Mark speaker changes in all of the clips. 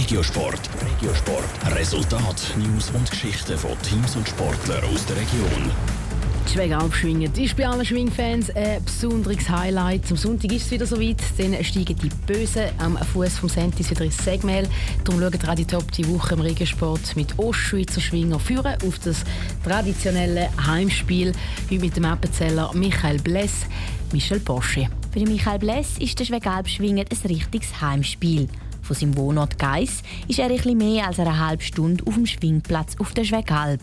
Speaker 1: Regiosport. Regiosport. Resultat, News und Geschichten von Teams und Sportlern aus der Region.
Speaker 2: Die Schwäge schwingen. ist bei allen Schwingfans ein besonderes Highlight. Am Sonntag ist es wieder soweit. Dann steigen die Bösen am Fuß vom Sentis wieder ins Segmel. Darum schauen Radio Top die Woche im Regensport mit Ostschweizer Schwinger führen auf das traditionelle Heimspiel. Heute mit dem Appenzeller Michael Bless, Michel Porsche.
Speaker 3: Für Michael Bless ist der Schwegalp schwingen ein richtiges Heimspiel. Von seinem Wohnort Geiss ist er etwas mehr als eine halbe Stunde auf dem Schwingplatz auf der Schwegalp.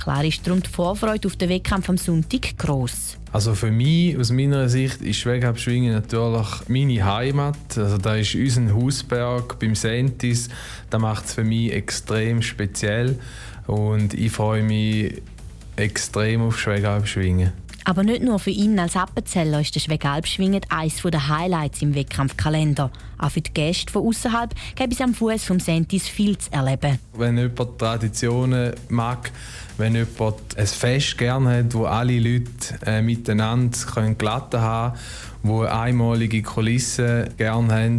Speaker 3: Klar ist darum die Vorfreude auf den Wettkampf am Sonntag gross.
Speaker 4: Also für mich, aus meiner Sicht, ist Schwegabschwingen natürlich meine Heimat. Also da ist unser Hausberg beim Sentis. Das macht es für mich extrem speziell. Und ich freue mich extrem auf Schwegabschwingen.
Speaker 3: Aber nicht nur für ihn als Appenzeller ist der Schwegalpschwingen eines der Highlights im Wettkampfkalender. Auch für die Gäste von außerhalb gibt es am Fuß vom Sentis viel zu erleben.
Speaker 4: Wenn jemand Traditionen mag, wenn jemand ein Fest gerne hat, wo alle Leute äh, miteinander können glatten haben wo einmalige Kulissen gerne haben,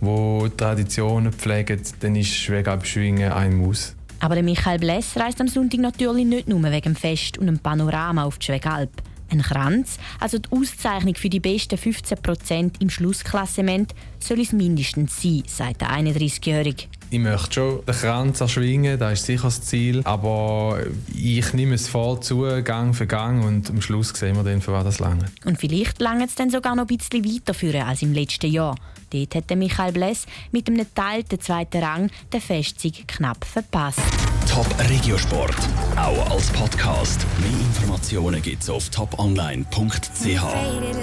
Speaker 4: wo Traditionen pflegen, dann ist Schwegalpschwingen ein Muss.
Speaker 3: Aber der Michael Bless reist am Sonntag natürlich nicht nur wegen dem Fest und dem Panorama auf die Schwegalp. Ein Kranz, also die Auszeichnung für die besten 15% im Schlussklassement, soll es mindestens sein, sagt der 31-Jährige.
Speaker 4: Ich möchte schon den Kranz erschwingen, das ist sicher das Ziel. Aber ich nehme es voll zu, Gang für Gang. Und am Schluss sehen wir dann, für was das lange.
Speaker 3: Und vielleicht lange es dann sogar noch ein bisschen weiterführen als im letzten Jahr. Dort hat Michael Bless mit einem geteilten zweiten Rang den Festsieg knapp verpasst.
Speaker 1: Top Regiosport, auch als Podcast. Mehr Informationen gibt's auf toponline.ch.